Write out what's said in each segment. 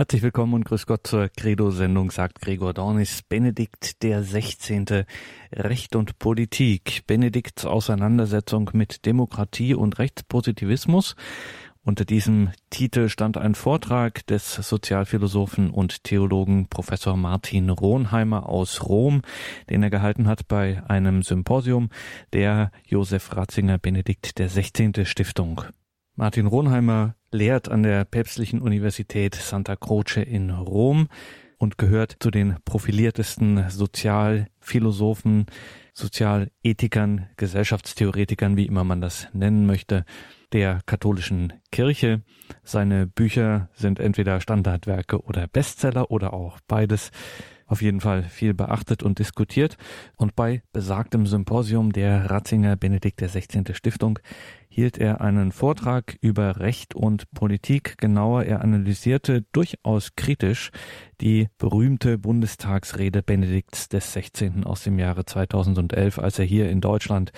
Herzlich willkommen und grüß Gott zur Credo-Sendung, sagt Gregor Dornis. Benedikt der 16. Recht und Politik. Benedikts Auseinandersetzung mit Demokratie und Rechtspositivismus. Unter diesem Titel stand ein Vortrag des Sozialphilosophen und Theologen Professor Martin Ronheimer aus Rom, den er gehalten hat bei einem Symposium der Josef Ratzinger Benedikt der 16. Stiftung. Martin Ronheimer lehrt an der Päpstlichen Universität Santa Croce in Rom und gehört zu den profiliertesten Sozialphilosophen, Sozialethikern, Gesellschaftstheoretikern, wie immer man das nennen möchte, der katholischen Kirche. Seine Bücher sind entweder Standardwerke oder Bestseller oder auch beides auf jeden Fall viel beachtet und diskutiert. Und bei besagtem Symposium der Ratzinger Benedikt XVI. Stiftung hielt er einen Vortrag über Recht und Politik. Genauer, er analysierte durchaus kritisch die berühmte Bundestagsrede Benedikts des 16. aus dem Jahre 2011, als er hier in Deutschland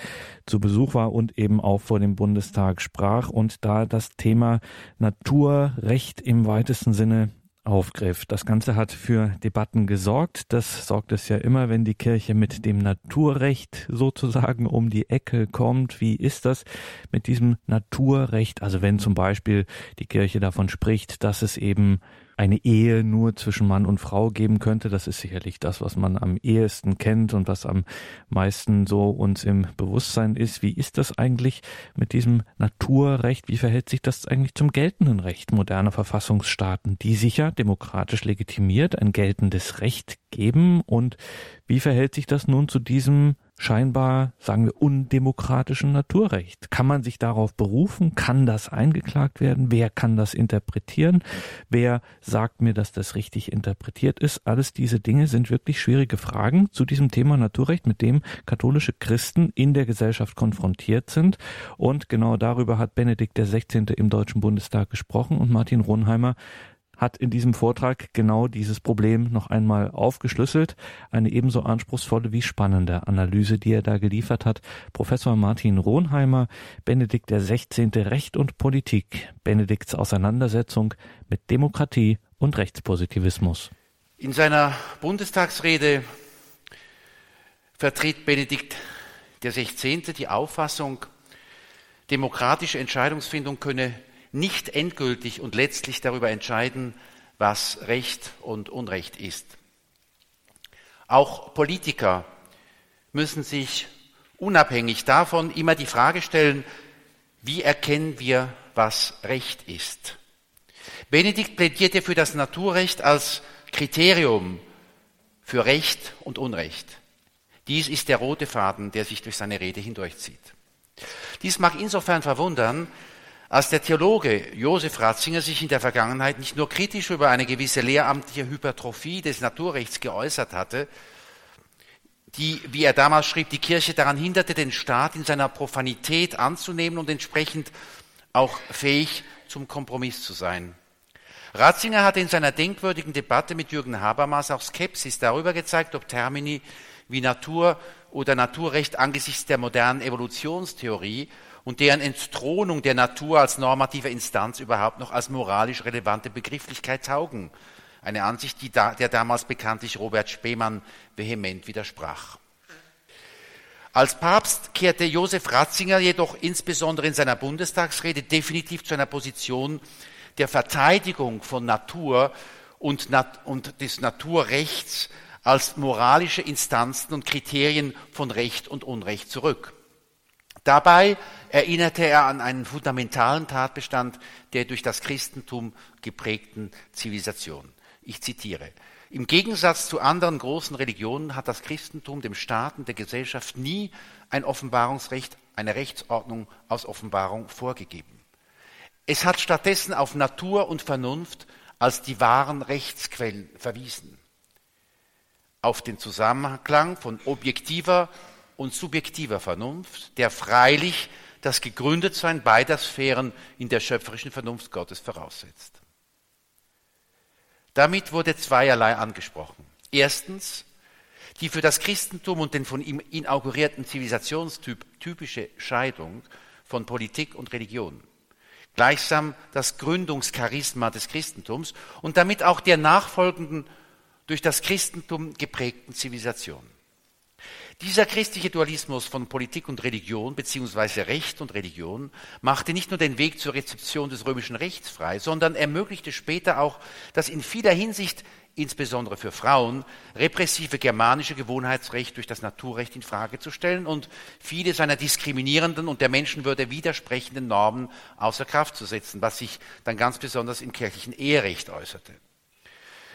zu Besuch war und eben auch vor dem Bundestag sprach und da das Thema Naturrecht im weitesten Sinne aufgriff. Das Ganze hat für Debatten gesorgt. Das sorgt es ja immer, wenn die Kirche mit dem Naturrecht sozusagen um die Ecke kommt. Wie ist das mit diesem Naturrecht? Also wenn zum Beispiel die Kirche davon spricht, dass es eben eine Ehe nur zwischen Mann und Frau geben könnte. Das ist sicherlich das, was man am ehesten kennt und was am meisten so uns im Bewusstsein ist. Wie ist das eigentlich mit diesem Naturrecht? Wie verhält sich das eigentlich zum geltenden Recht moderner Verfassungsstaaten, die sicher demokratisch legitimiert ein geltendes Recht geben? Und wie verhält sich das nun zu diesem scheinbar, sagen wir, undemokratischen Naturrecht. Kann man sich darauf berufen? Kann das eingeklagt werden? Wer kann das interpretieren? Wer sagt mir, dass das richtig interpretiert ist? Alles diese Dinge sind wirklich schwierige Fragen zu diesem Thema Naturrecht, mit dem katholische Christen in der Gesellschaft konfrontiert sind. Und genau darüber hat Benedikt XVI. im Deutschen Bundestag gesprochen und Martin Ronheimer hat in diesem Vortrag genau dieses Problem noch einmal aufgeschlüsselt. Eine ebenso anspruchsvolle wie spannende Analyse, die er da geliefert hat. Professor Martin Ronheimer, Benedikt 16. Recht und Politik, Benedikts Auseinandersetzung mit Demokratie und Rechtspositivismus. In seiner Bundestagsrede vertritt Benedikt 16. die Auffassung, demokratische Entscheidungsfindung könne nicht endgültig und letztlich darüber entscheiden, was Recht und Unrecht ist. Auch Politiker müssen sich unabhängig davon immer die Frage stellen, wie erkennen wir, was Recht ist? Benedikt plädierte für das Naturrecht als Kriterium für Recht und Unrecht. Dies ist der rote Faden, der sich durch seine Rede hindurchzieht. Dies mag insofern verwundern, als der Theologe Josef Ratzinger sich in der Vergangenheit nicht nur kritisch über eine gewisse lehramtliche Hypertrophie des Naturrechts geäußert hatte, die, wie er damals schrieb, die Kirche daran hinderte, den Staat in seiner Profanität anzunehmen und entsprechend auch fähig zum Kompromiss zu sein. Ratzinger hatte in seiner denkwürdigen Debatte mit Jürgen Habermas auch Skepsis darüber gezeigt, ob Termini wie Natur oder Naturrecht angesichts der modernen Evolutionstheorie und deren Entthronung der Natur als normative Instanz überhaupt noch als moralisch relevante Begrifflichkeit taugen. Eine Ansicht, die da, der damals bekanntlich Robert Spemann vehement widersprach. Als Papst kehrte Josef Ratzinger jedoch insbesondere in seiner Bundestagsrede definitiv zu einer Position der Verteidigung von Natur und, und des Naturrechts als moralische Instanzen und Kriterien von Recht und Unrecht zurück. Dabei erinnerte er an einen fundamentalen Tatbestand der durch das Christentum geprägten Zivilisation. Ich zitiere. Im Gegensatz zu anderen großen Religionen hat das Christentum dem Staat und der Gesellschaft nie ein Offenbarungsrecht, eine Rechtsordnung aus Offenbarung vorgegeben. Es hat stattdessen auf Natur und Vernunft als die wahren Rechtsquellen verwiesen. Auf den Zusammenklang von objektiver und subjektiver Vernunft, der freilich das Gegründetsein beider Sphären in der schöpferischen Vernunft Gottes voraussetzt. Damit wurde zweierlei angesprochen. Erstens die für das Christentum und den von ihm inaugurierten Zivilisationstyp typische Scheidung von Politik und Religion. gleichsam das Gründungscharisma des Christentums und damit auch der nachfolgenden, durch das Christentum geprägten Zivilisation. Dieser christliche Dualismus von Politik und Religion beziehungsweise Recht und Religion machte nicht nur den Weg zur Rezeption des römischen Rechts frei, sondern ermöglichte später auch das in vieler Hinsicht insbesondere für Frauen, repressive germanische Gewohnheitsrecht durch das Naturrecht in Frage zu stellen und viele seiner diskriminierenden und der Menschenwürde widersprechenden Normen außer Kraft zu setzen, was sich dann ganz besonders im kirchlichen Eherecht äußerte.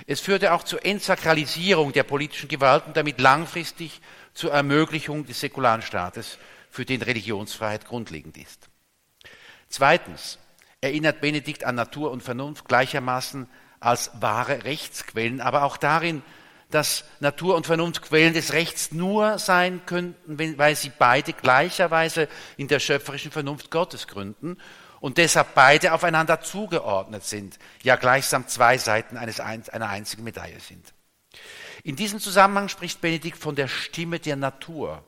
Es führte auch zur Entsakralisierung der politischen Gewalt und damit langfristig zur Ermöglichung des säkularen Staates, für den Religionsfreiheit grundlegend ist. Zweitens erinnert Benedikt an Natur und Vernunft gleichermaßen als wahre Rechtsquellen, aber auch darin, dass Natur und Vernunft Quellen des Rechts nur sein könnten, weil sie beide gleicherweise in der schöpferischen Vernunft Gottes gründen und deshalb beide aufeinander zugeordnet sind, ja gleichsam zwei Seiten eines, einer einzigen Medaille sind. In diesem Zusammenhang spricht Benedikt von der Stimme der Natur,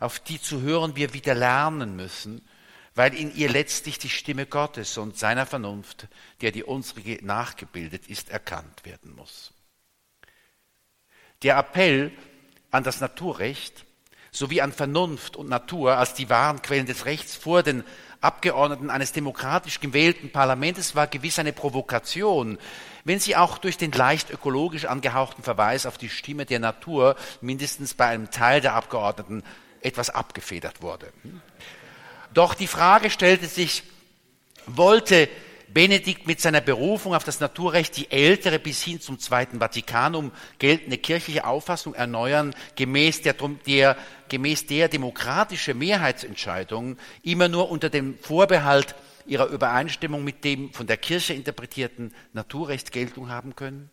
auf die zu hören wir wieder lernen müssen, weil in ihr letztlich die Stimme Gottes und seiner Vernunft, der die unsere nachgebildet ist, erkannt werden muss. Der Appell an das Naturrecht sowie an Vernunft und Natur als die wahren Quellen des Rechts vor den Abgeordneten eines demokratisch gewählten Parlaments war gewiss eine Provokation, wenn sie auch durch den leicht ökologisch angehauchten Verweis auf die Stimme der Natur mindestens bei einem Teil der Abgeordneten etwas abgefedert wurde. Doch die Frage stellte sich, wollte Benedikt mit seiner Berufung auf das Naturrecht die ältere bis hin zum Zweiten Vatikanum geltende kirchliche Auffassung erneuern, gemäß der, der, gemäß der demokratische Mehrheitsentscheidungen immer nur unter dem Vorbehalt ihrer Übereinstimmung mit dem von der Kirche interpretierten Naturrecht Geltung haben können?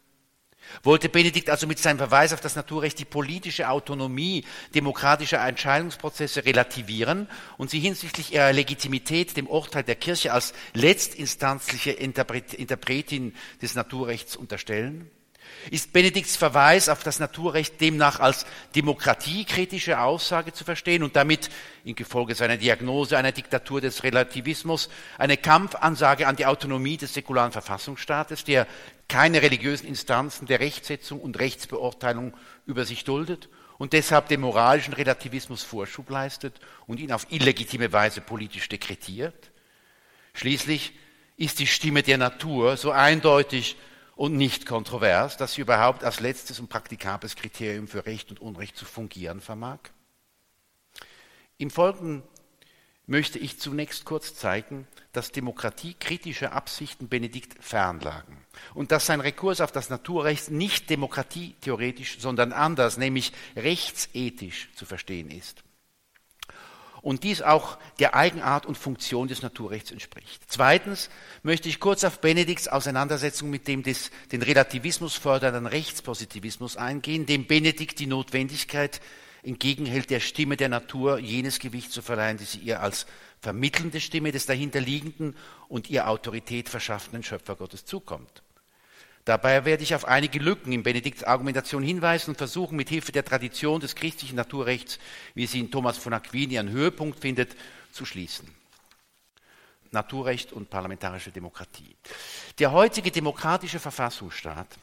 Wollte Benedikt also mit seinem Verweis auf das Naturrecht die politische Autonomie demokratischer Entscheidungsprozesse relativieren und sie hinsichtlich ihrer Legitimität dem Urteil der Kirche als letztinstanzliche Interpretin des Naturrechts unterstellen? Ist Benedikts Verweis auf das Naturrecht demnach als demokratiekritische Aussage zu verstehen und damit infolge seiner Diagnose einer Diktatur des Relativismus eine Kampfansage an die Autonomie des säkularen Verfassungsstaates, der keine religiösen Instanzen der Rechtsetzung und Rechtsbeurteilung über sich duldet und deshalb dem moralischen Relativismus Vorschub leistet und ihn auf illegitime Weise politisch dekretiert? Schließlich ist die Stimme der Natur so eindeutig und nicht kontrovers, dass sie überhaupt als letztes und praktikables Kriterium für Recht und Unrecht zu fungieren vermag? Im Folgenden möchte ich zunächst kurz zeigen, dass demokratiekritische Absichten Benedikt fernlagen und dass sein Rekurs auf das Naturrecht nicht demokratietheoretisch, sondern anders, nämlich rechtsethisch zu verstehen ist und dies auch der Eigenart und Funktion des Naturrechts entspricht. Zweitens möchte ich kurz auf Benedikts Auseinandersetzung mit dem des, den Relativismus fördernden Rechtspositivismus eingehen, dem Benedikt die Notwendigkeit entgegenhält, der Stimme der Natur jenes Gewicht zu verleihen, die sie ihr als vermittelnde Stimme des dahinterliegenden und ihr Autorität verschaffenden Schöpfergottes zukommt. Dabei werde ich auf einige Lücken in Benedikts Argumentation hinweisen und versuchen, mit Hilfe der Tradition des christlichen Naturrechts, wie sie in Thomas von Aquini einen Höhepunkt findet, zu schließen. Naturrecht und parlamentarische Demokratie. Der heutige demokratische Verfassungsstaat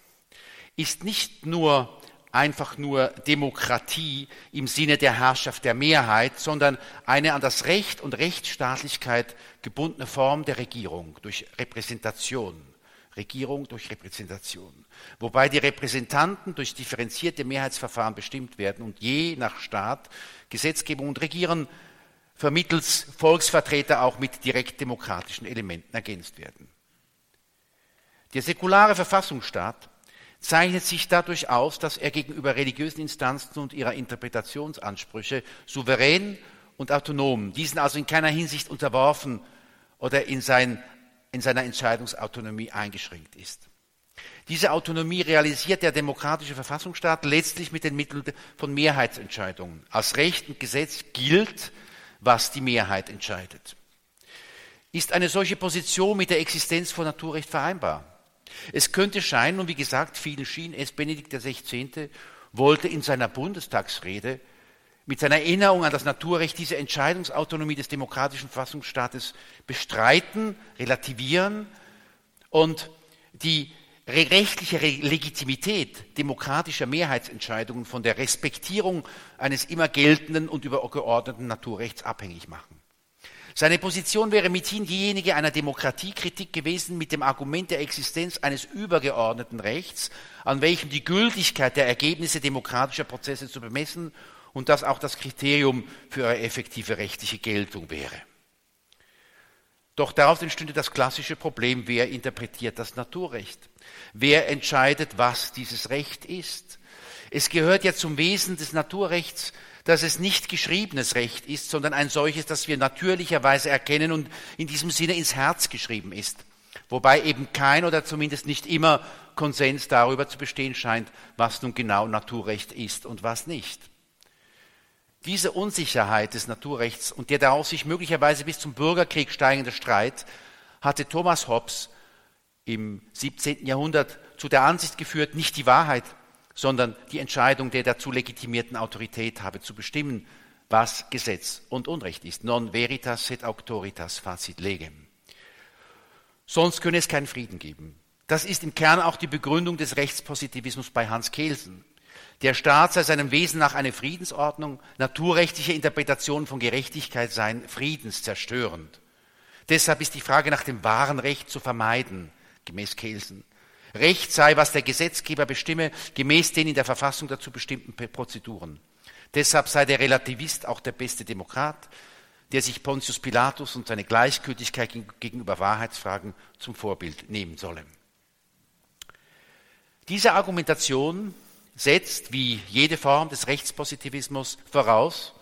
ist nicht nur einfach nur Demokratie im Sinne der Herrschaft der Mehrheit, sondern eine an das Recht und Rechtsstaatlichkeit gebundene Form der Regierung durch Repräsentation Regierung durch Repräsentation. Wobei die Repräsentanten durch differenzierte Mehrheitsverfahren bestimmt werden und je nach Staat, Gesetzgebung und Regieren vermittels Volksvertreter auch mit direktdemokratischen Elementen ergänzt werden. Der säkulare Verfassungsstaat zeichnet sich dadurch aus, dass er gegenüber religiösen Instanzen und ihrer Interpretationsansprüche souverän und autonom, diesen also in keiner Hinsicht unterworfen oder in sein in seiner Entscheidungsautonomie eingeschränkt ist. Diese Autonomie realisiert der demokratische Verfassungsstaat letztlich mit den Mitteln von Mehrheitsentscheidungen. Als Recht und Gesetz gilt, was die Mehrheit entscheidet. Ist eine solche Position mit der Existenz von Naturrecht vereinbar? Es könnte scheinen, und wie gesagt, vielen schien es, Benedikt XVI. wollte in seiner Bundestagsrede mit seiner Erinnerung an das Naturrecht diese Entscheidungsautonomie des demokratischen Verfassungsstaates bestreiten, relativieren und die rechtliche Legitimität demokratischer Mehrheitsentscheidungen von der Respektierung eines immer geltenden und übergeordneten Naturrechts abhängig machen. Seine Position wäre mithin diejenige einer Demokratiekritik gewesen mit dem Argument der Existenz eines übergeordneten Rechts, an welchem die Gültigkeit der Ergebnisse demokratischer Prozesse zu bemessen und das auch das Kriterium für eine effektive rechtliche Geltung wäre. Doch daraus entstünde das klassische Problem, wer interpretiert das Naturrecht? Wer entscheidet, was dieses Recht ist? Es gehört ja zum Wesen des Naturrechts, dass es nicht geschriebenes Recht ist, sondern ein solches, das wir natürlicherweise erkennen und in diesem Sinne ins Herz geschrieben ist. Wobei eben kein oder zumindest nicht immer Konsens darüber zu bestehen scheint, was nun genau Naturrecht ist und was nicht. Diese Unsicherheit des Naturrechts und der daraus sich möglicherweise bis zum Bürgerkrieg steigende Streit hatte Thomas Hobbes im 17. Jahrhundert zu der Ansicht geführt, nicht die Wahrheit, sondern die Entscheidung der dazu legitimierten Autorität habe zu bestimmen, was Gesetz und Unrecht ist. Non veritas et auctoritas facit legem. Sonst könne es keinen Frieden geben. Das ist im Kern auch die Begründung des Rechtspositivismus bei Hans Kelsen. Der Staat sei seinem Wesen nach eine Friedensordnung, naturrechtliche Interpretationen von Gerechtigkeit seien friedenszerstörend. Deshalb ist die Frage nach dem wahren Recht zu vermeiden, gemäß Kelsen. Recht sei, was der Gesetzgeber bestimme, gemäß den in der Verfassung dazu bestimmten Prozeduren. Deshalb sei der Relativist auch der beste Demokrat, der sich Pontius Pilatus und seine Gleichgültigkeit gegenüber Wahrheitsfragen zum Vorbild nehmen solle. Diese Argumentation setzt, wie jede Form des Rechtspositivismus, voraus,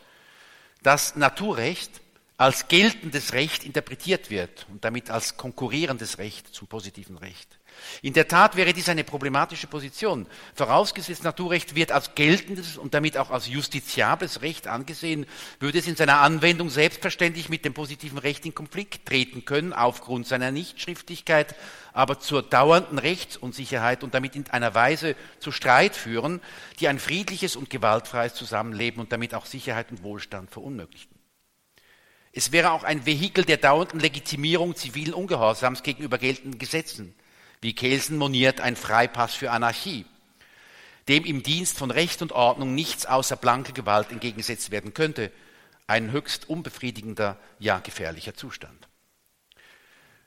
dass Naturrecht als geltendes Recht interpretiert wird und damit als konkurrierendes Recht zum positiven Recht. In der Tat wäre dies eine problematische Position. Vorausgesetzt, Naturrecht wird als geltendes und damit auch als justiziables Recht angesehen, würde es in seiner Anwendung selbstverständlich mit dem positiven Recht in Konflikt treten können, aufgrund seiner Nichtschriftlichkeit, aber zur dauernden Rechtsunsicherheit und damit in einer Weise zu Streit führen, die ein friedliches und gewaltfreies Zusammenleben und damit auch Sicherheit und Wohlstand verunmöglichten. Es wäre auch ein Vehikel der dauernden Legitimierung zivilen Ungehorsams gegenüber geltenden Gesetzen wie Kelsen moniert, ein Freipass für Anarchie, dem im Dienst von Recht und Ordnung nichts außer blanke Gewalt entgegengesetzt werden könnte. Ein höchst unbefriedigender, ja gefährlicher Zustand.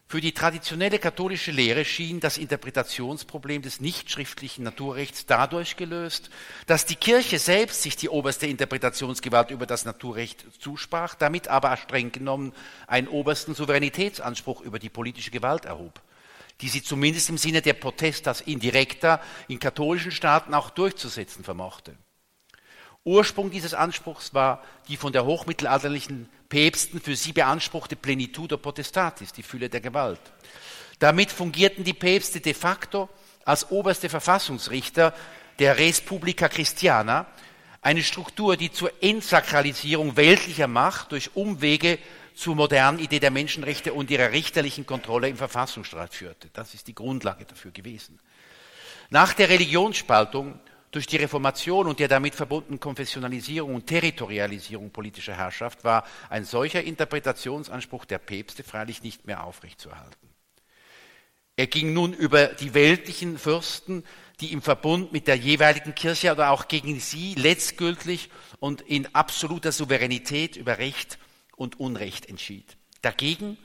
Für die traditionelle katholische Lehre schien das Interpretationsproblem des nichtschriftlichen Naturrechts dadurch gelöst, dass die Kirche selbst sich die oberste Interpretationsgewalt über das Naturrecht zusprach, damit aber streng genommen einen obersten Souveränitätsanspruch über die politische Gewalt erhob die sie zumindest im Sinne der Protestas indirekter in katholischen Staaten auch durchzusetzen vermochte. Ursprung dieses Anspruchs war die von der hochmittelalterlichen Päpsten für sie beanspruchte Plenitudo Potestatis, die Fülle der Gewalt. Damit fungierten die Päpste de facto als oberste Verfassungsrichter der Res Publica Christiana, eine Struktur, die zur Entsakralisierung weltlicher Macht durch Umwege zur modernen Idee der Menschenrechte und ihrer richterlichen Kontrolle im Verfassungsstreit führte. Das ist die Grundlage dafür gewesen. Nach der Religionsspaltung durch die Reformation und der damit verbundenen Konfessionalisierung und Territorialisierung politischer Herrschaft war ein solcher Interpretationsanspruch der Päpste freilich nicht mehr aufrechtzuerhalten. Er ging nun über die weltlichen Fürsten, die im Verbund mit der jeweiligen Kirche oder auch gegen sie letztgültig und in absoluter Souveränität über Recht und Unrecht entschied. Dagegen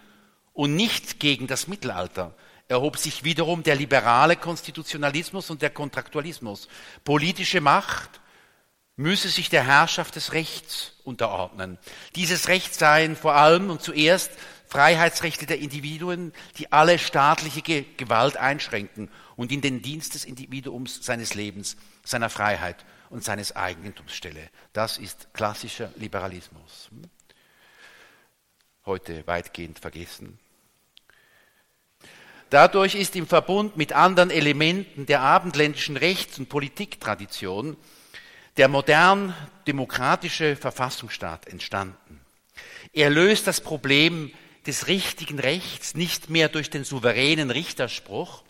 und nicht gegen das Mittelalter erhob sich wiederum der liberale Konstitutionalismus und der Kontraktualismus. Politische Macht müsse sich der Herrschaft des Rechts unterordnen. Dieses Recht seien vor allem und zuerst Freiheitsrechte der Individuen, die alle staatliche Gewalt einschränken und in den Dienst des Individuums seines Lebens, seiner Freiheit und seines Eigentums stelle. Das ist klassischer Liberalismus heute weitgehend vergessen. Dadurch ist im Verbund mit anderen Elementen der abendländischen Rechts- und Politiktradition der modern demokratische Verfassungsstaat entstanden. Er löst das Problem des richtigen Rechts nicht mehr durch den souveränen Richterspruch,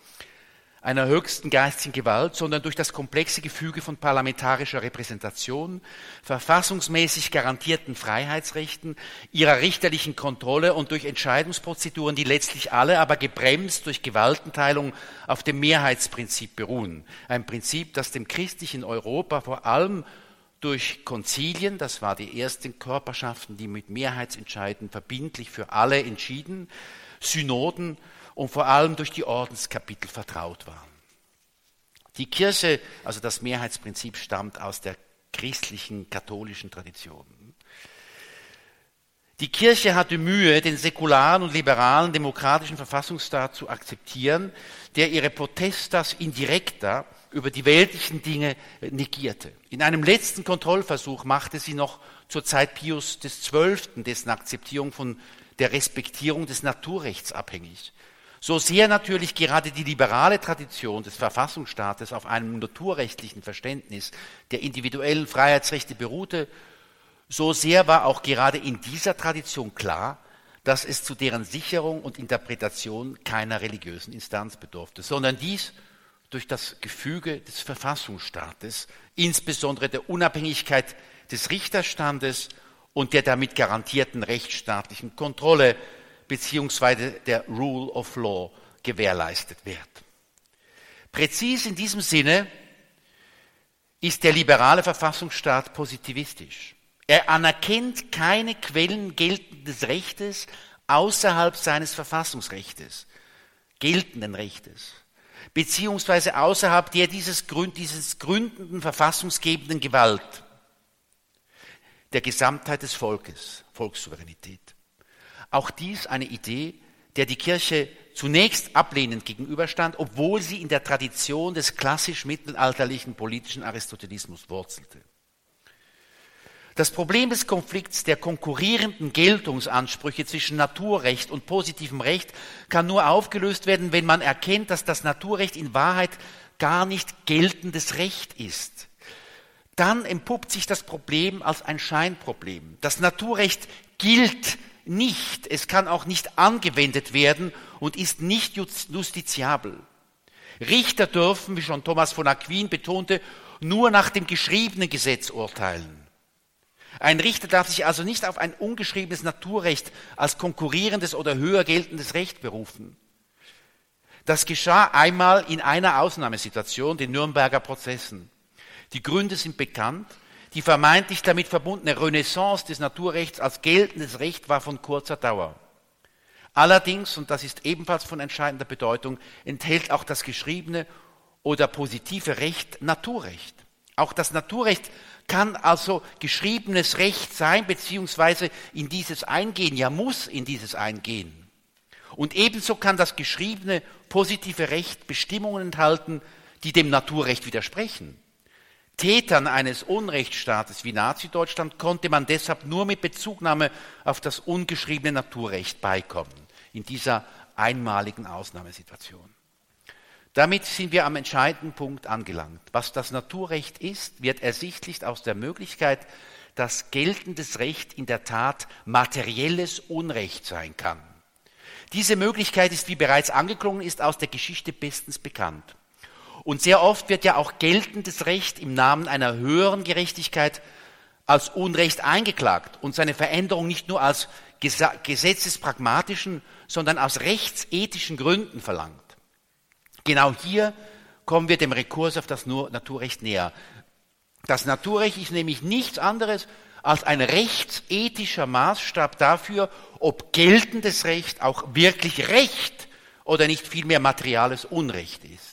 einer höchsten geistigen Gewalt, sondern durch das komplexe Gefüge von parlamentarischer Repräsentation, verfassungsmäßig garantierten Freiheitsrechten, ihrer richterlichen Kontrolle und durch Entscheidungsprozeduren, die letztlich alle aber gebremst durch Gewaltenteilung auf dem Mehrheitsprinzip beruhen. Ein Prinzip, das dem christlichen Europa vor allem durch Konzilien, das war die ersten Körperschaften, die mit Mehrheitsentscheiden verbindlich für alle entschieden, Synoden und vor allem durch die Ordenskapitel vertraut waren. Die Kirche, also das Mehrheitsprinzip, stammt aus der christlichen katholischen Tradition. Die Kirche hatte Mühe, den säkularen und liberalen demokratischen Verfassungsstaat zu akzeptieren, der ihre Protestas indirecta über die weltlichen Dinge negierte. In einem letzten Kontrollversuch machte sie noch zur Zeit Pius XII. dessen Akzeptierung von der Respektierung des Naturrechts abhängig. So sehr natürlich gerade die liberale Tradition des Verfassungsstaates auf einem naturrechtlichen Verständnis der individuellen Freiheitsrechte beruhte, so sehr war auch gerade in dieser Tradition klar, dass es zu deren Sicherung und Interpretation keiner religiösen Instanz bedurfte, sondern dies durch das Gefüge des Verfassungsstaates, insbesondere der Unabhängigkeit des Richterstandes und der damit garantierten rechtsstaatlichen Kontrolle beziehungsweise der Rule of Law gewährleistet wird. Präzis in diesem Sinne ist der liberale Verfassungsstaat positivistisch. Er anerkennt keine Quellen geltendes Rechtes außerhalb seines Verfassungsrechtes, geltenden Rechtes, beziehungsweise außerhalb der dieses, Gründ, dieses gründenden verfassungsgebenden Gewalt, der Gesamtheit des Volkes, Volkssouveränität. Auch dies eine Idee, der die Kirche zunächst ablehnend gegenüberstand, obwohl sie in der Tradition des klassisch mittelalterlichen politischen Aristotelismus wurzelte. Das Problem des Konflikts der konkurrierenden Geltungsansprüche zwischen Naturrecht und positivem Recht kann nur aufgelöst werden, wenn man erkennt, dass das Naturrecht in Wahrheit gar nicht geltendes Recht ist. Dann entpuppt sich das Problem als ein Scheinproblem. Das Naturrecht gilt nicht, es kann auch nicht angewendet werden und ist nicht justiziabel. Richter dürfen, wie schon Thomas von Aquin betonte, nur nach dem geschriebenen Gesetz urteilen. Ein Richter darf sich also nicht auf ein ungeschriebenes Naturrecht als konkurrierendes oder höher geltendes Recht berufen. Das geschah einmal in einer Ausnahmesituation, den Nürnberger Prozessen. Die Gründe sind bekannt. Die vermeintlich damit verbundene Renaissance des Naturrechts als geltendes Recht war von kurzer Dauer. Allerdings, und das ist ebenfalls von entscheidender Bedeutung, enthält auch das geschriebene oder positive Recht Naturrecht. Auch das Naturrecht kann also geschriebenes Recht sein, beziehungsweise in dieses eingehen, ja muss in dieses eingehen. Und ebenso kann das geschriebene positive Recht Bestimmungen enthalten, die dem Naturrecht widersprechen. Tätern eines Unrechtsstaates wie Nazi-Deutschland konnte man deshalb nur mit Bezugnahme auf das ungeschriebene Naturrecht beikommen, in dieser einmaligen Ausnahmesituation. Damit sind wir am entscheidenden Punkt angelangt. Was das Naturrecht ist, wird ersichtlich aus der Möglichkeit, dass geltendes Recht in der Tat materielles Unrecht sein kann. Diese Möglichkeit ist, wie bereits angeklungen ist, aus der Geschichte bestens bekannt. Und sehr oft wird ja auch geltendes Recht im Namen einer höheren Gerechtigkeit als Unrecht eingeklagt und seine Veränderung nicht nur aus gesetzespragmatischen, sondern aus rechtsethischen Gründen verlangt. Genau hier kommen wir dem Rekurs auf das Naturrecht näher. Das Naturrecht ist nämlich nichts anderes als ein rechtsethischer Maßstab dafür, ob geltendes Recht auch wirklich Recht oder nicht vielmehr materiales Unrecht ist.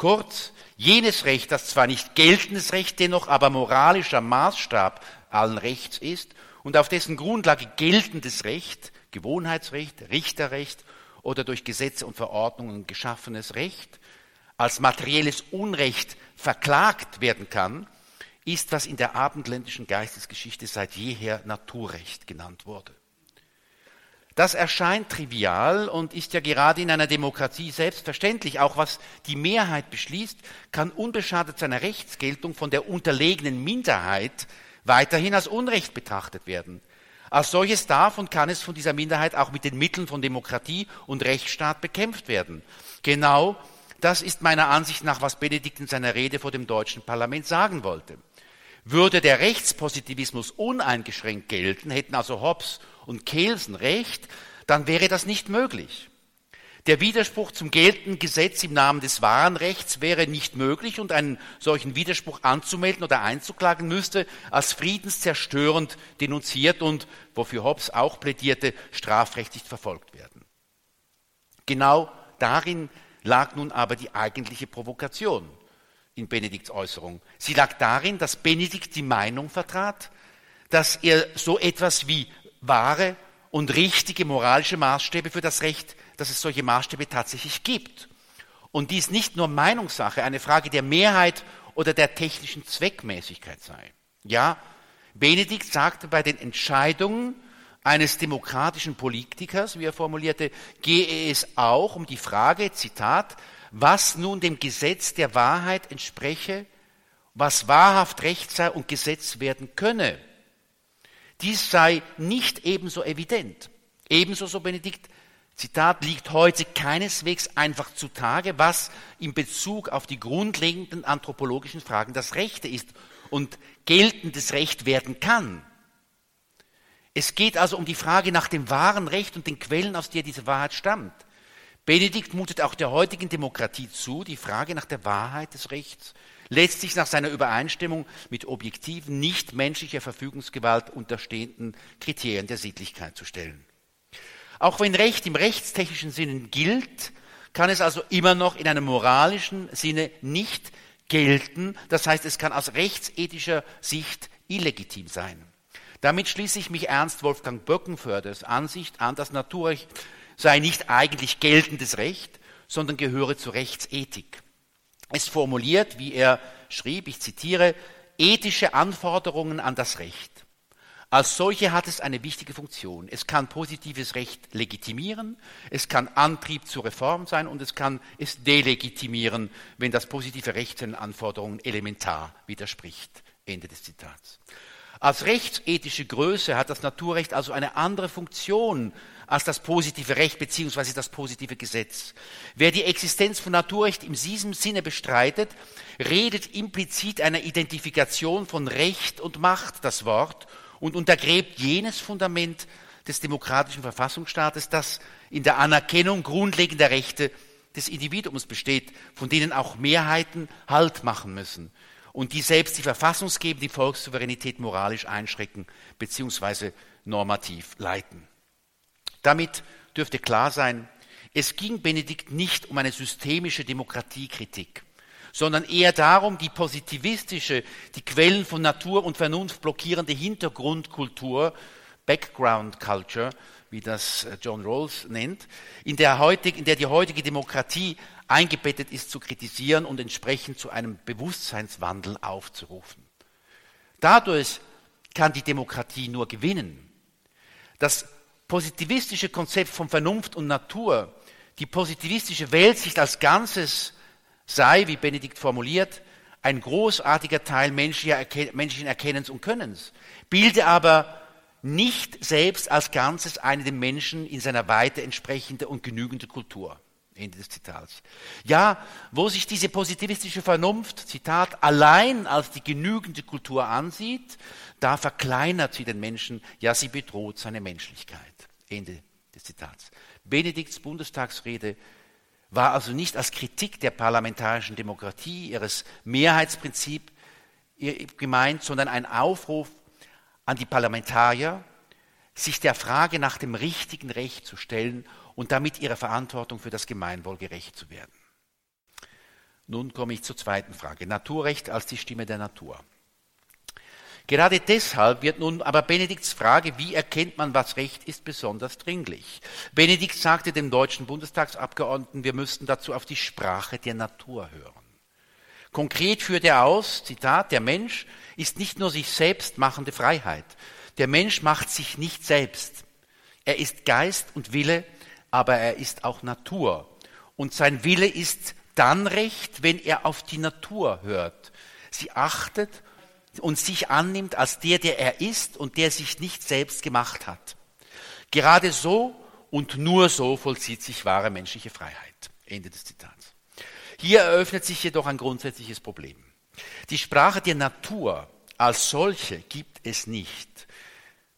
Kurz, jenes Recht, das zwar nicht geltendes Recht, dennoch aber moralischer Maßstab allen Rechts ist und auf dessen Grundlage geltendes Recht, Gewohnheitsrecht, Richterrecht oder durch Gesetze und Verordnungen geschaffenes Recht als materielles Unrecht verklagt werden kann, ist, was in der abendländischen Geistesgeschichte seit jeher Naturrecht genannt wurde. Das erscheint trivial und ist ja gerade in einer Demokratie selbstverständlich. Auch was die Mehrheit beschließt, kann unbeschadet seiner Rechtsgeltung von der unterlegenen Minderheit weiterhin als Unrecht betrachtet werden. Als solches darf und kann es von dieser Minderheit auch mit den Mitteln von Demokratie und Rechtsstaat bekämpft werden. Genau das ist meiner Ansicht nach, was Benedikt in seiner Rede vor dem deutschen Parlament sagen wollte. Würde der Rechtspositivismus uneingeschränkt gelten, hätten also Hobbes und Kelsen recht, dann wäre das nicht möglich. Der Widerspruch zum geltenden Gesetz im Namen des wahren Rechts wäre nicht möglich und einen solchen Widerspruch anzumelden oder einzuklagen müsste als friedenszerstörend denunziert und, wofür Hobbes auch plädierte, strafrechtlich verfolgt werden. Genau darin lag nun aber die eigentliche Provokation in Benedikts Äußerung. Sie lag darin, dass Benedikt die Meinung vertrat, dass er so etwas wie wahre und richtige moralische Maßstäbe für das Recht, dass es solche Maßstäbe tatsächlich gibt. Und dies nicht nur Meinungssache, eine Frage der Mehrheit oder der technischen Zweckmäßigkeit sei. Ja, Benedikt sagte bei den Entscheidungen eines demokratischen Politikers, wie er formulierte, gehe es auch um die Frage, Zitat, was nun dem Gesetz der Wahrheit entspreche, was wahrhaft Recht sei und Gesetz werden könne. Dies sei nicht ebenso evident. Ebenso, so Benedikt, Zitat, liegt heute keineswegs einfach zutage, was in Bezug auf die grundlegenden anthropologischen Fragen das Rechte ist und geltendes Recht werden kann. Es geht also um die Frage nach dem wahren Recht und den Quellen, aus der diese Wahrheit stammt. Benedikt mutet auch der heutigen Demokratie zu, die Frage nach der Wahrheit des Rechts letztlich nach seiner Übereinstimmung mit objektiven, nicht menschlicher Verfügungsgewalt unterstehenden Kriterien der Sittlichkeit zu stellen. Auch wenn Recht im rechtstechnischen Sinne gilt, kann es also immer noch in einem moralischen Sinne nicht gelten. Das heißt, es kann aus rechtsethischer Sicht illegitim sein. Damit schließe ich mich Ernst Wolfgang Böckenförders Ansicht an, das Naturrecht sei nicht eigentlich geltendes Recht, sondern gehöre zur Rechtsethik. Es formuliert, wie er schrieb, ich zitiere, ethische Anforderungen an das Recht. Als solche hat es eine wichtige Funktion. Es kann positives Recht legitimieren, es kann Antrieb zur Reform sein und es kann es delegitimieren, wenn das positive Recht den Anforderungen elementar widerspricht. Ende des Zitats. Als rechtsethische Größe hat das Naturrecht also eine andere Funktion als das positive Recht bzw. das positive Gesetz. Wer die Existenz von Naturrecht in diesem Sinne bestreitet, redet implizit einer Identifikation von Recht und Macht das Wort und untergräbt jenes Fundament des demokratischen Verfassungsstaates, das in der Anerkennung grundlegender Rechte des Individuums besteht, von denen auch Mehrheiten Halt machen müssen und die selbst die verfassungsgebende Volkssouveränität moralisch einschränken bzw. normativ leiten. Damit dürfte klar sein, es ging Benedikt nicht um eine systemische Demokratiekritik, sondern eher darum, die positivistische, die Quellen von Natur und Vernunft blockierende Hintergrundkultur, Background Culture, wie das äh, John Rawls nennt, in der, heutig, in der die heutige Demokratie eingebettet ist, zu kritisieren und entsprechend zu einem Bewusstseinswandel aufzurufen. Dadurch kann die Demokratie nur gewinnen. Das positivistische Konzept von Vernunft und Natur, die positivistische Weltsicht als Ganzes sei, wie Benedikt formuliert, ein großartiger Teil menschlichen Erkennens und Könnens, bilde aber nicht selbst als Ganzes eine dem Menschen in seiner Weite entsprechende und genügende Kultur. Ende des Zitats. Ja, wo sich diese positivistische Vernunft, Zitat, allein als die genügende Kultur ansieht, da verkleinert sie den Menschen, ja, sie bedroht seine Menschlichkeit. Ende des Zitats. Benedikts Bundestagsrede war also nicht als Kritik der parlamentarischen Demokratie, ihres Mehrheitsprinzips gemeint, sondern ein Aufruf an die Parlamentarier, sich der Frage nach dem richtigen Recht zu stellen und damit ihrer Verantwortung für das Gemeinwohl gerecht zu werden. Nun komme ich zur zweiten Frage. Naturrecht als die Stimme der Natur. Gerade deshalb wird nun aber Benedikts Frage, wie erkennt man, was Recht ist, besonders dringlich. Benedikt sagte dem deutschen Bundestagsabgeordneten, wir müssten dazu auf die Sprache der Natur hören. Konkret führt er aus, Zitat, der Mensch ist nicht nur sich selbst machende Freiheit. Der Mensch macht sich nicht selbst. Er ist Geist und Wille, aber er ist auch Natur. Und sein Wille ist dann recht, wenn er auf die Natur hört. Sie achtet und sich annimmt als der, der er ist und der sich nicht selbst gemacht hat. Gerade so und nur so vollzieht sich wahre menschliche Freiheit. Ende des Zitats. Hier eröffnet sich jedoch ein grundsätzliches Problem. Die Sprache der Natur als solche gibt es nicht.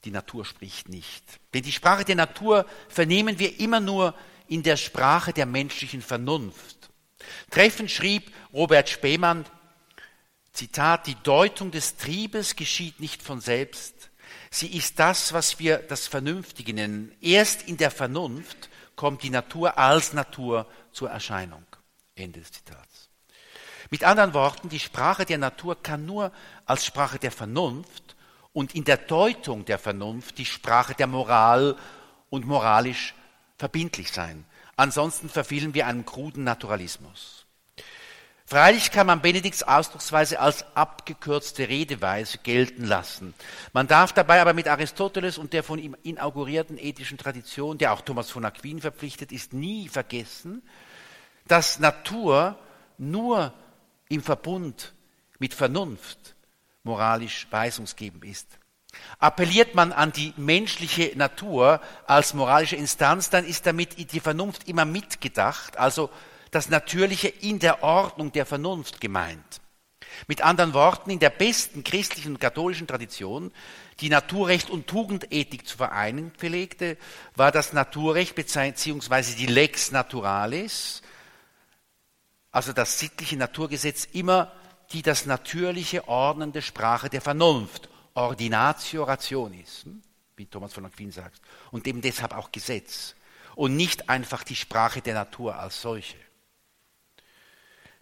Die Natur spricht nicht. Denn die Sprache der Natur vernehmen wir immer nur in der Sprache der menschlichen Vernunft. Treffend schrieb Robert Spemann, Zitat, die Deutung des Triebes geschieht nicht von selbst. Sie ist das, was wir das Vernünftige nennen. Erst in der Vernunft kommt die Natur als Natur zur Erscheinung. Ende des Zitats. Mit anderen Worten, die Sprache der Natur kann nur als Sprache der Vernunft und in der Deutung der Vernunft die Sprache der Moral und moralisch verbindlich sein. Ansonsten verfehlen wir einen kruden Naturalismus. Freilich kann man Benedikts Ausdrucksweise als abgekürzte Redeweise gelten lassen. Man darf dabei aber mit Aristoteles und der von ihm inaugurierten ethischen Tradition, der auch Thomas von Aquin verpflichtet ist, nie vergessen, dass Natur nur im Verbund mit Vernunft moralisch weisungsgebend ist. Appelliert man an die menschliche Natur als moralische Instanz, dann ist damit die Vernunft immer mitgedacht, also das Natürliche in der Ordnung der Vernunft gemeint. Mit anderen Worten, in der besten christlichen und katholischen Tradition, die Naturrecht und Tugendethik zu vereinen pflegte, war das Naturrecht bzw. die Lex Naturalis, also das sittliche Naturgesetz, immer die das natürliche ordnende Sprache der Vernunft, Ordinatio Rationis, hm, wie Thomas von Aquin sagt, und eben deshalb auch Gesetz und nicht einfach die Sprache der Natur als solche.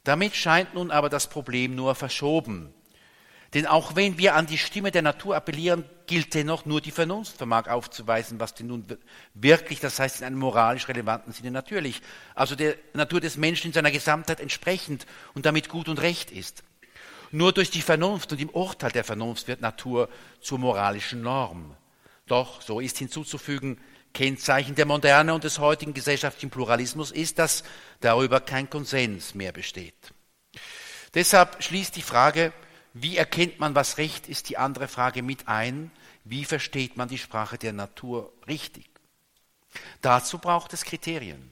Damit scheint nun aber das Problem nur verschoben. Denn auch wenn wir an die Stimme der Natur appellieren, gilt dennoch nur die Vernunft vermag aufzuweisen, was denn nun wirklich, das heißt in einem moralisch relevanten Sinne natürlich, also der Natur des Menschen in seiner Gesamtheit entsprechend und damit gut und recht ist. Nur durch die Vernunft und im Urteil der Vernunft wird Natur zur moralischen Norm. Doch, so ist hinzuzufügen, Kennzeichen der Moderne und des heutigen gesellschaftlichen Pluralismus ist, dass darüber kein Konsens mehr besteht. Deshalb schließt die Frage, wie erkennt man, was Recht ist, die andere Frage mit ein, wie versteht man die Sprache der Natur richtig? Dazu braucht es Kriterien.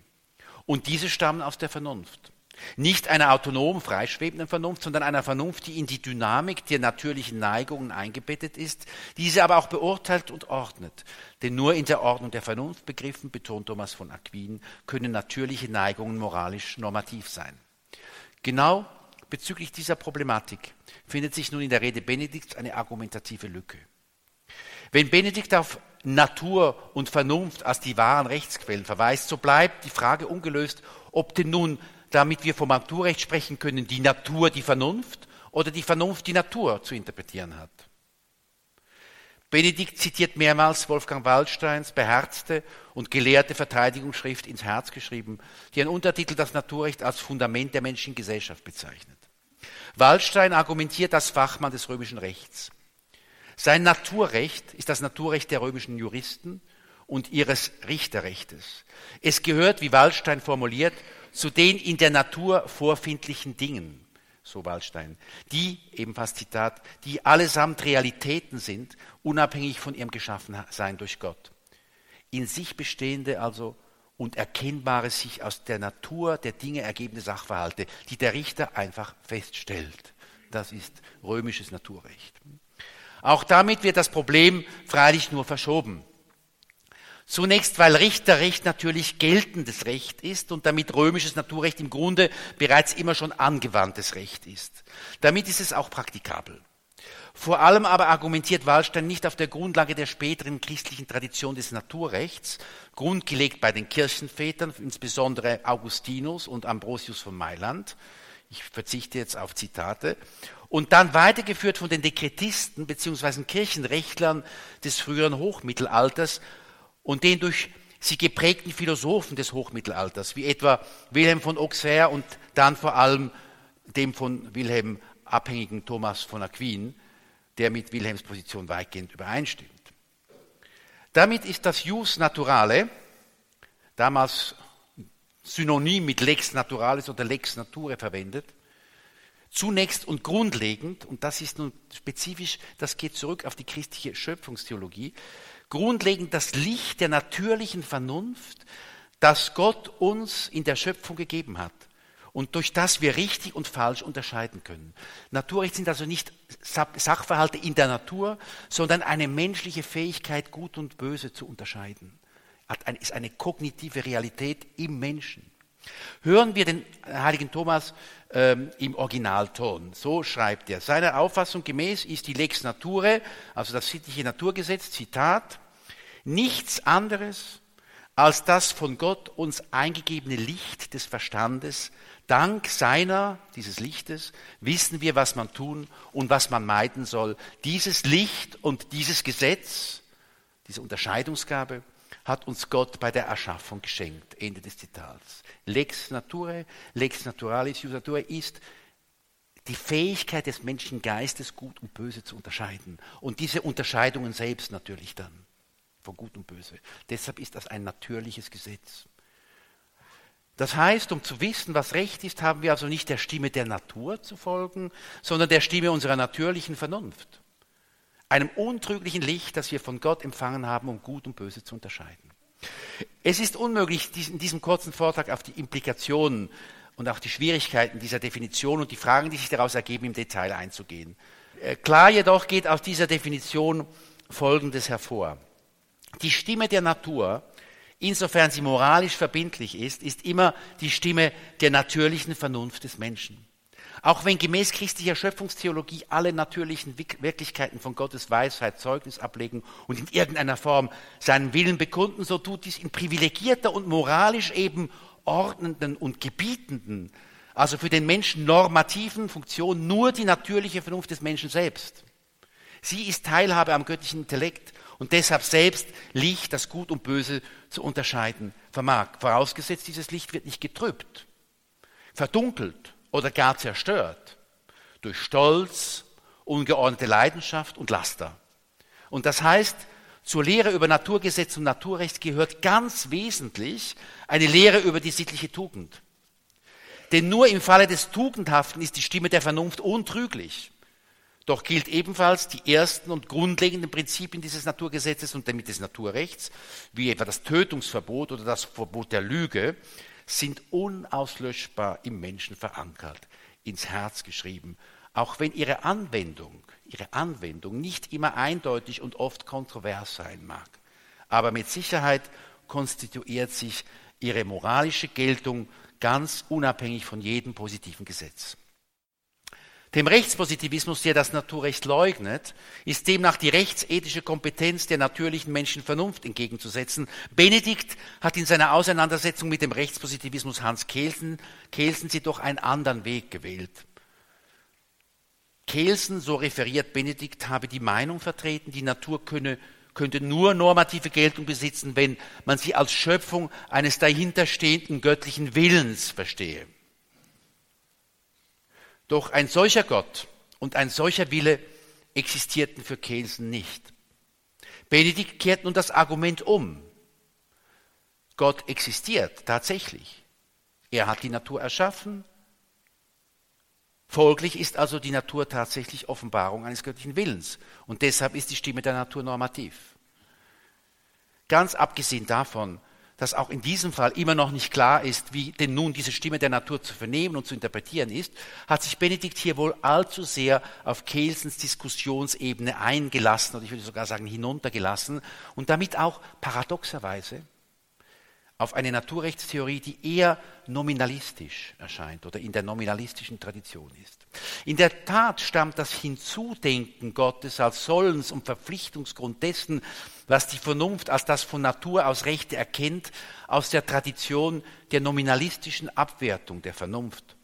Und diese stammen aus der Vernunft. Nicht einer autonom freischwebenden Vernunft, sondern einer Vernunft, die in die Dynamik der natürlichen Neigungen eingebettet ist, diese aber auch beurteilt und ordnet. Denn nur in der Ordnung der Vernunft begriffen, betont Thomas von Aquin, können natürliche Neigungen moralisch normativ sein. Genau bezüglich dieser Problematik findet sich nun in der Rede Benedikts eine argumentative Lücke. Wenn Benedikt auf Natur und Vernunft als die wahren Rechtsquellen verweist, so bleibt die Frage ungelöst, ob denn nun damit wir vom Naturrecht sprechen können, die Natur die Vernunft oder die Vernunft die Natur zu interpretieren hat. Benedikt zitiert mehrmals Wolfgang Waldsteins beherzte und gelehrte Verteidigungsschrift ins Herz geschrieben, die einen Untertitel das Naturrecht als Fundament der menschlichen Gesellschaft bezeichnet. Waldstein argumentiert als Fachmann des römischen Rechts. Sein Naturrecht ist das Naturrecht der römischen Juristen und ihres Richterrechtes. Es gehört, wie Waldstein formuliert, zu den in der Natur vorfindlichen Dingen, so Waldstein, die, ebenfalls Zitat, die allesamt Realitäten sind, unabhängig von ihrem Geschaffensein durch Gott. In sich bestehende also und erkennbare sich aus der Natur der Dinge ergebende Sachverhalte, die der Richter einfach feststellt. Das ist römisches Naturrecht. Auch damit wird das Problem freilich nur verschoben. Zunächst, weil Richterrecht natürlich geltendes Recht ist und damit römisches Naturrecht im Grunde bereits immer schon angewandtes Recht ist. Damit ist es auch praktikabel. Vor allem aber argumentiert Wallstein nicht auf der Grundlage der späteren christlichen Tradition des Naturrechts, grundgelegt bei den Kirchenvätern, insbesondere Augustinus und Ambrosius von Mailand. Ich verzichte jetzt auf Zitate. Und dann weitergeführt von den Dekretisten bzw. Kirchenrechtlern des früheren Hochmittelalters, und den durch sie geprägten Philosophen des Hochmittelalters, wie etwa Wilhelm von Auxerre und dann vor allem dem von Wilhelm abhängigen Thomas von Aquin, der mit Wilhelms Position weitgehend übereinstimmt. Damit ist das Jus Naturale, damals synonym mit Lex Naturalis oder Lex Nature verwendet, Zunächst und grundlegend, und das ist nun spezifisch, das geht zurück auf die christliche Schöpfungstheologie, grundlegend das Licht der natürlichen Vernunft, das Gott uns in der Schöpfung gegeben hat und durch das wir richtig und falsch unterscheiden können. Naturrecht sind also nicht Sachverhalte in der Natur, sondern eine menschliche Fähigkeit, Gut und Böse zu unterscheiden. Ist eine kognitive Realität im Menschen. Hören wir den heiligen Thomas ähm, im Originalton. So schreibt er. Seiner Auffassung gemäß ist die Lex Nature, also das sittliche Naturgesetz, Zitat, nichts anderes als das von Gott uns eingegebene Licht des Verstandes. Dank seiner, dieses Lichtes, wissen wir, was man tun und was man meiden soll. Dieses Licht und dieses Gesetz, diese Unterscheidungsgabe, hat uns Gott bei der Erschaffung geschenkt. Ende des Zitats. Lex naturae, lex naturalis jus naturae ist die Fähigkeit des Menschengeistes, Gut und Böse zu unterscheiden. Und diese Unterscheidungen selbst natürlich dann von Gut und Böse. Deshalb ist das ein natürliches Gesetz. Das heißt, um zu wissen, was Recht ist, haben wir also nicht der Stimme der Natur zu folgen, sondern der Stimme unserer natürlichen Vernunft. Einem untrüglichen Licht, das wir von Gott empfangen haben, um Gut und Böse zu unterscheiden. Es ist unmöglich, in diesem kurzen Vortrag auf die Implikationen und auch die Schwierigkeiten dieser Definition und die Fragen, die sich daraus ergeben, im Detail einzugehen. Äh, klar jedoch geht aus dieser Definition Folgendes hervor. Die Stimme der Natur, insofern sie moralisch verbindlich ist, ist immer die Stimme der natürlichen Vernunft des Menschen. Auch wenn gemäß christlicher Schöpfungstheologie alle natürlichen Wirklichkeiten von Gottes Weisheit Zeugnis ablegen und in irgendeiner Form seinen Willen bekunden, so tut dies in privilegierter und moralisch eben ordnenden und gebietenden, also für den Menschen normativen Funktion nur die natürliche Vernunft des Menschen selbst. Sie ist Teilhabe am göttlichen Intellekt und deshalb selbst Licht, das Gut und Böse zu unterscheiden vermag. Vorausgesetzt, dieses Licht wird nicht getrübt, verdunkelt oder gar zerstört durch Stolz, ungeordnete Leidenschaft und Laster. Und das heißt, zur Lehre über Naturgesetz und Naturrecht gehört ganz wesentlich eine Lehre über die sittliche Tugend. Denn nur im Falle des Tugendhaften ist die Stimme der Vernunft untrüglich. Doch gilt ebenfalls die ersten und grundlegenden Prinzipien dieses Naturgesetzes und damit des Naturrechts, wie etwa das Tötungsverbot oder das Verbot der Lüge, sind unauslöschbar im Menschen verankert, ins Herz geschrieben, auch wenn ihre Anwendung, ihre Anwendung nicht immer eindeutig und oft kontrovers sein mag. Aber mit Sicherheit konstituiert sich ihre moralische Geltung ganz unabhängig von jedem positiven Gesetz. Dem Rechtspositivismus, der das Naturrecht leugnet, ist demnach die rechtsethische Kompetenz der natürlichen Menschenvernunft entgegenzusetzen. Benedikt hat in seiner Auseinandersetzung mit dem Rechtspositivismus Hans Kelsen, Kelsen jedoch einen anderen Weg gewählt. Kelsen, so referiert Benedikt, habe die Meinung vertreten, die Natur könne, könnte nur normative Geltung besitzen, wenn man sie als Schöpfung eines dahinterstehenden göttlichen Willens verstehe. Doch ein solcher Gott und ein solcher Wille existierten für Kelsen nicht. Benedikt kehrt nun das Argument um. Gott existiert tatsächlich. Er hat die Natur erschaffen. Folglich ist also die Natur tatsächlich Offenbarung eines göttlichen Willens. Und deshalb ist die Stimme der Natur normativ. Ganz abgesehen davon, dass auch in diesem Fall immer noch nicht klar ist, wie denn nun diese Stimme der Natur zu vernehmen und zu interpretieren ist, hat sich Benedikt hier wohl allzu sehr auf Kelsens Diskussionsebene eingelassen oder ich würde sogar sagen hinuntergelassen und damit auch paradoxerweise auf eine Naturrechtstheorie, die eher nominalistisch erscheint oder in der nominalistischen Tradition ist. In der Tat stammt das Hinzudenken Gottes als Sollens- und Verpflichtungsgrund dessen, was die Vernunft als das von Natur aus Rechte erkennt, aus der Tradition der nominalistischen Abwertung der Vernunft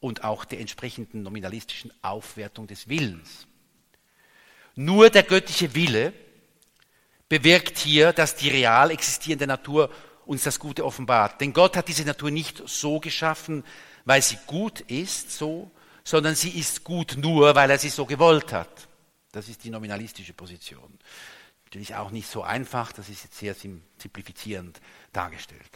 und auch der entsprechenden nominalistischen Aufwertung des Willens. Nur der göttliche Wille bewirkt hier, dass die real existierende Natur uns das Gute offenbart. Denn Gott hat diese Natur nicht so geschaffen, weil sie gut ist, so, sondern sie ist gut nur, weil er sie so gewollt hat. Das ist die nominalistische Position. Natürlich auch nicht so einfach, das ist jetzt sehr simplifizierend dargestellt.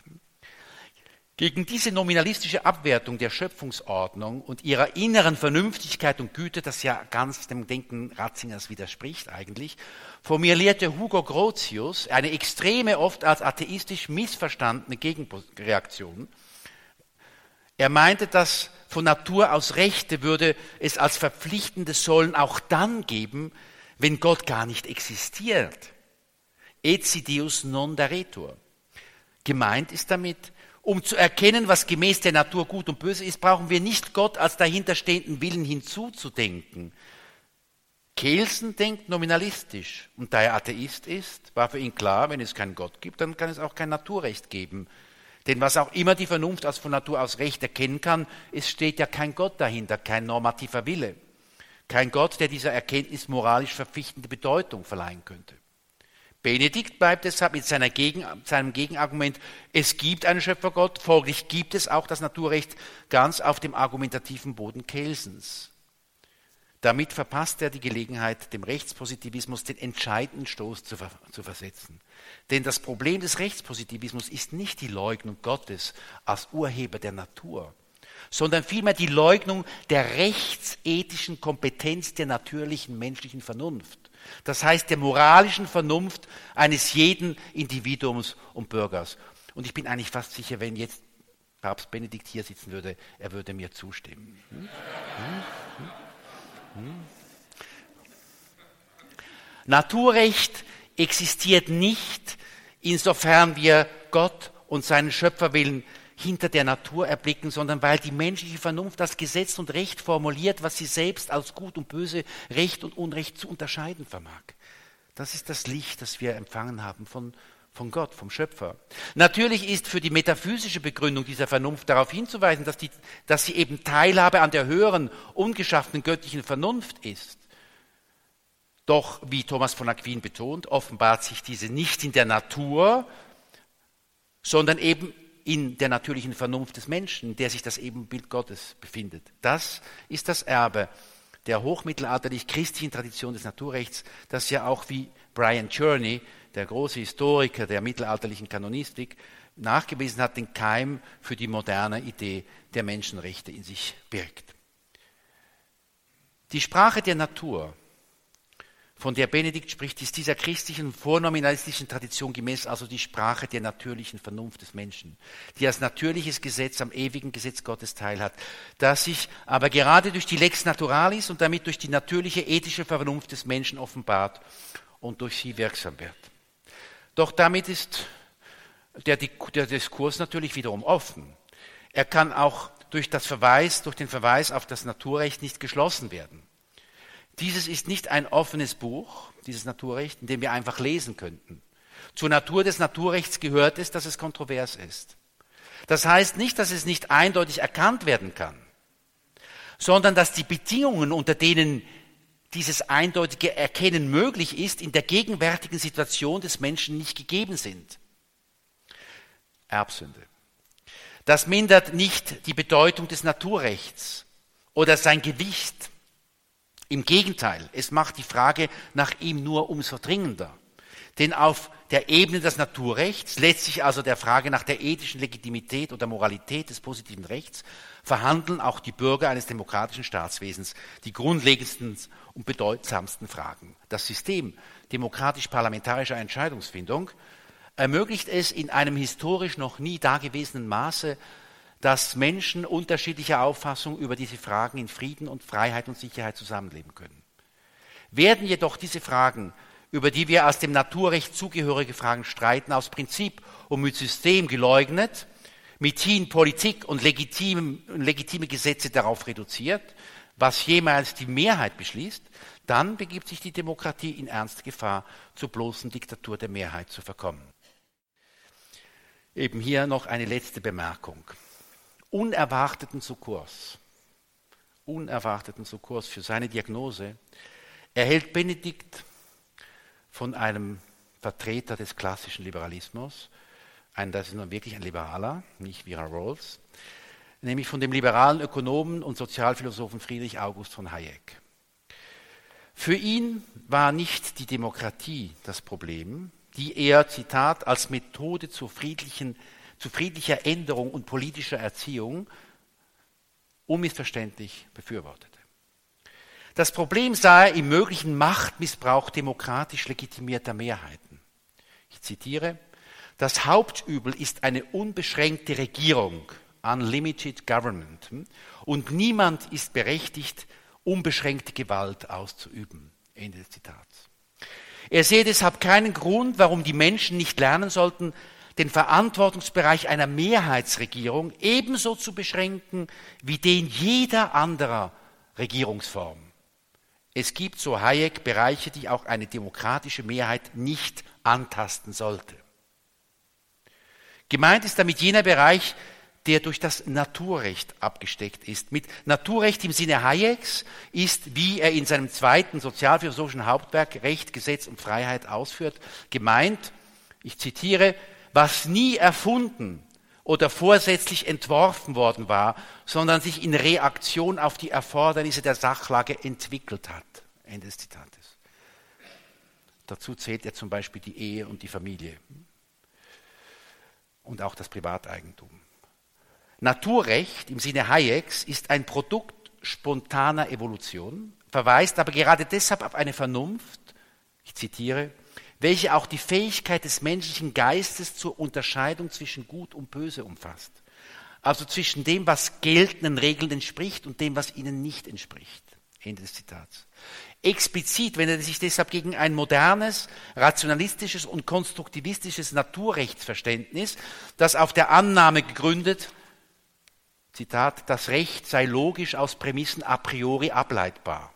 Gegen diese nominalistische Abwertung der Schöpfungsordnung und ihrer inneren Vernünftigkeit und Güte, das ja ganz dem Denken Ratzingers widerspricht eigentlich, formulierte Hugo Grotius eine extreme, oft als atheistisch missverstandene Gegenreaktion. Er meinte, dass von Natur aus Rechte würde es als verpflichtendes Sollen auch dann geben, wenn Gott gar nicht existiert. Ecidius non daretur. Gemeint ist damit, um zu erkennen, was gemäß der Natur gut und böse ist, brauchen wir nicht Gott als dahinterstehenden Willen hinzuzudenken. Kelsen denkt nominalistisch und da er Atheist ist, war für ihn klar, wenn es keinen Gott gibt, dann kann es auch kein Naturrecht geben. Denn was auch immer die Vernunft als von Natur aus Recht erkennen kann, es steht ja kein Gott dahinter, kein normativer Wille. Kein Gott, der dieser Erkenntnis moralisch verpflichtende Bedeutung verleihen könnte. Benedikt bleibt deshalb mit Gegen, seinem Gegenargument, es gibt einen Schöpfergott, folglich gibt es auch das Naturrecht ganz auf dem argumentativen Boden Kelsens. Damit verpasst er die Gelegenheit, dem Rechtspositivismus den entscheidenden Stoß zu, zu versetzen. Denn das Problem des Rechtspositivismus ist nicht die Leugnung Gottes als Urheber der Natur, sondern vielmehr die Leugnung der rechtsethischen Kompetenz der natürlichen menschlichen Vernunft. Das heißt der moralischen Vernunft eines jeden Individuums und Bürgers. Und ich bin eigentlich fast sicher, wenn jetzt Papst Benedikt hier sitzen würde, er würde mir zustimmen. Hm? Hm? Hm? Naturrecht existiert nicht, insofern wir Gott und seinen Schöpferwillen hinter der Natur erblicken, sondern weil die menschliche Vernunft das Gesetz und Recht formuliert, was sie selbst als Gut und Böse, Recht und Unrecht zu unterscheiden vermag. Das ist das Licht, das wir empfangen haben von, von Gott, vom Schöpfer. Natürlich ist für die metaphysische Begründung dieser Vernunft darauf hinzuweisen, dass, die, dass sie eben Teilhabe an der höheren, ungeschaffenen göttlichen Vernunft ist. Doch, wie Thomas von Aquin betont, offenbart sich diese nicht in der Natur, sondern eben in der natürlichen Vernunft des Menschen, der sich das Ebenbild Gottes befindet. Das ist das Erbe der hochmittelalterlich-christlichen Tradition des Naturrechts, das ja auch wie Brian Cherney, der große Historiker der mittelalterlichen Kanonistik, nachgewiesen hat, den Keim für die moderne Idee der Menschenrechte in sich birgt. Die Sprache der Natur von der Benedikt spricht, ist dieser christlichen vornominalistischen Tradition gemäß also die Sprache der natürlichen Vernunft des Menschen, die als natürliches Gesetz am ewigen Gesetz Gottes teilhat, das sich aber gerade durch die Lex Naturalis und damit durch die natürliche ethische Vernunft des Menschen offenbart und durch sie wirksam wird. Doch damit ist der, der Diskurs natürlich wiederum offen. Er kann auch durch, das Verweis, durch den Verweis auf das Naturrecht nicht geschlossen werden. Dieses ist nicht ein offenes Buch, dieses Naturrecht, in dem wir einfach lesen könnten. Zur Natur des Naturrechts gehört es, dass es kontrovers ist. Das heißt nicht, dass es nicht eindeutig erkannt werden kann, sondern dass die Bedingungen, unter denen dieses eindeutige Erkennen möglich ist, in der gegenwärtigen Situation des Menschen nicht gegeben sind. Erbsünde. Das mindert nicht die Bedeutung des Naturrechts oder sein Gewicht im Gegenteil, es macht die Frage nach ihm nur umso dringender. Denn auf der Ebene des Naturrechts, letztlich also der Frage nach der ethischen Legitimität oder Moralität des positiven Rechts, verhandeln auch die Bürger eines demokratischen Staatswesens die grundlegendsten und bedeutsamsten Fragen. Das System demokratisch-parlamentarischer Entscheidungsfindung ermöglicht es in einem historisch noch nie dagewesenen Maße, Menschen unterschiedlicher Auffassung über diese Fragen in Frieden und Freiheit und Sicherheit zusammenleben können. Werden jedoch diese Fragen, über die wir aus dem Naturrecht zugehörige Fragen streiten, aus Prinzip und mit System geleugnet, mithin Politik und legitime, legitime Gesetze darauf reduziert, was jemals die Mehrheit beschließt, dann begibt sich die Demokratie in ernste Gefahr, zur bloßen Diktatur der Mehrheit zu verkommen. Eben hier noch eine letzte Bemerkung unerwarteten Sukkurs, unerwarteten Sukkurs für seine Diagnose, erhält Benedikt von einem Vertreter des klassischen Liberalismus, ein, das ist nun wirklich ein Liberaler, nicht Vera Rolls, nämlich von dem liberalen Ökonomen und Sozialphilosophen Friedrich August von Hayek. Für ihn war nicht die Demokratie das Problem, die er, Zitat, als Methode zur friedlichen zu friedlicher Änderung und politischer Erziehung unmissverständlich befürwortete. Das Problem sah er im möglichen Machtmissbrauch demokratisch legitimierter Mehrheiten. Ich zitiere, das Hauptübel ist eine unbeschränkte Regierung, unlimited government, und niemand ist berechtigt, unbeschränkte Gewalt auszuüben. Ende des Zitats. Er sehe deshalb keinen Grund, warum die Menschen nicht lernen sollten, den Verantwortungsbereich einer Mehrheitsregierung ebenso zu beschränken wie den jeder anderer Regierungsform. Es gibt, so Hayek, Bereiche, die auch eine demokratische Mehrheit nicht antasten sollte. Gemeint ist damit jener Bereich, der durch das Naturrecht abgesteckt ist. Mit Naturrecht im Sinne Hayeks ist, wie er in seinem zweiten sozialphilosophischen Hauptwerk Recht, Gesetz und Freiheit ausführt, gemeint, ich zitiere, was nie erfunden oder vorsätzlich entworfen worden war, sondern sich in Reaktion auf die Erfordernisse der Sachlage entwickelt hat. Ende des Zitates. Dazu zählt er zum Beispiel die Ehe und die Familie und auch das Privateigentum. Naturrecht im Sinne Hayeks ist ein Produkt spontaner Evolution, verweist aber gerade deshalb auf eine Vernunft, ich zitiere, welche auch die Fähigkeit des menschlichen Geistes zur Unterscheidung zwischen Gut und Böse umfasst. Also zwischen dem, was geltenden Regeln entspricht und dem, was ihnen nicht entspricht. Ende des Zitats. Explizit wendet er sich deshalb gegen ein modernes, rationalistisches und konstruktivistisches Naturrechtsverständnis, das auf der Annahme gegründet, Zitat, das Recht sei logisch aus Prämissen a priori ableitbar.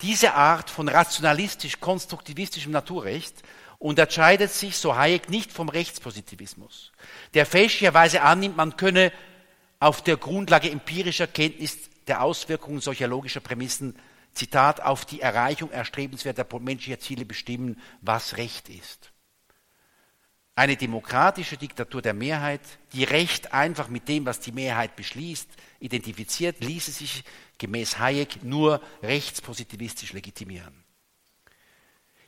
Diese Art von rationalistisch-konstruktivistischem Naturrecht unterscheidet sich, so Hayek, nicht vom Rechtspositivismus, der fälschlicherweise annimmt, man könne auf der Grundlage empirischer Kenntnis der Auswirkungen solcher logischer Prämissen, Zitat, auf die Erreichung erstrebenswerter menschlicher Ziele bestimmen, was Recht ist. Eine demokratische Diktatur der Mehrheit, die Recht einfach mit dem, was die Mehrheit beschließt, identifiziert, ließe sich gemäß Hayek nur rechtspositivistisch legitimieren.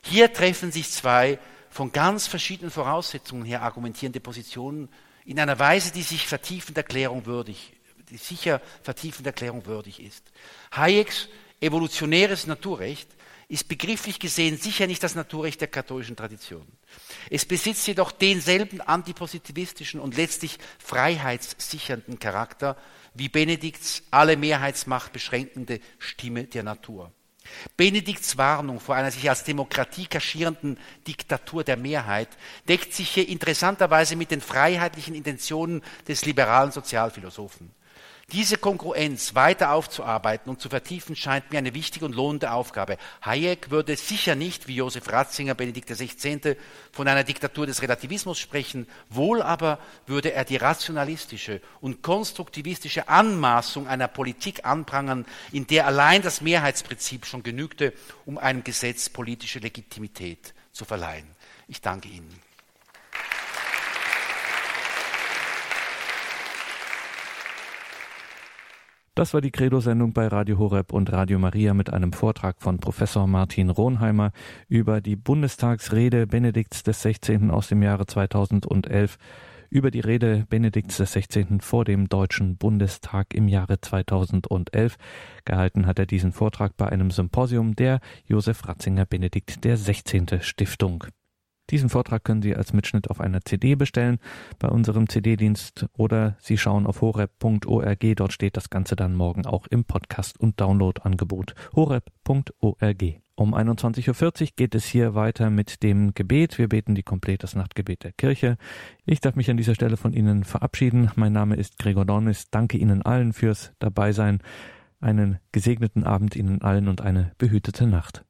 Hier treffen sich zwei von ganz verschiedenen Voraussetzungen her argumentierende Positionen in einer Weise, die sich vertiefender Erklärung würdig, die sicher vertiefender Erklärung würdig ist. Hayeks evolutionäres Naturrecht ist begrifflich gesehen sicher nicht das Naturrecht der katholischen Tradition. Es besitzt jedoch denselben antipositivistischen und letztlich freiheitssichernden Charakter wie Benedikts alle Mehrheitsmacht beschränkende Stimme der Natur. Benedikts Warnung vor einer sich als Demokratie kaschierenden Diktatur der Mehrheit deckt sich hier interessanterweise mit den freiheitlichen Intentionen des liberalen Sozialphilosophen. Diese Kongruenz weiter aufzuarbeiten und zu vertiefen, scheint mir eine wichtige und lohnende Aufgabe. Hayek würde sicher nicht, wie Josef Ratzinger, Benedikt XVI., von einer Diktatur des Relativismus sprechen, wohl aber würde er die rationalistische und konstruktivistische Anmaßung einer Politik anprangern, in der allein das Mehrheitsprinzip schon genügte, um einem Gesetz politische Legitimität zu verleihen. Ich danke Ihnen. Das war die Credo-Sendung bei Radio Horeb und Radio Maria mit einem Vortrag von Professor Martin Rohnheimer über die Bundestagsrede Benedikts XVI. aus dem Jahre 2011, über die Rede Benedikts XVI. vor dem Deutschen Bundestag im Jahre 2011. Gehalten hat er diesen Vortrag bei einem Symposium der Josef Ratzinger Benedikt XVI. Stiftung. Diesen Vortrag können Sie als Mitschnitt auf einer CD bestellen bei unserem CD-Dienst oder Sie schauen auf horeb.org. Dort steht das Ganze dann morgen auch im Podcast- und Download-Angebot. horeb.org. Um 21.40 Uhr geht es hier weiter mit dem Gebet. Wir beten die komplettes Nachtgebet der Kirche. Ich darf mich an dieser Stelle von Ihnen verabschieden. Mein Name ist Gregor Dornis. Danke Ihnen allen fürs Dabeisein. Einen gesegneten Abend Ihnen allen und eine behütete Nacht.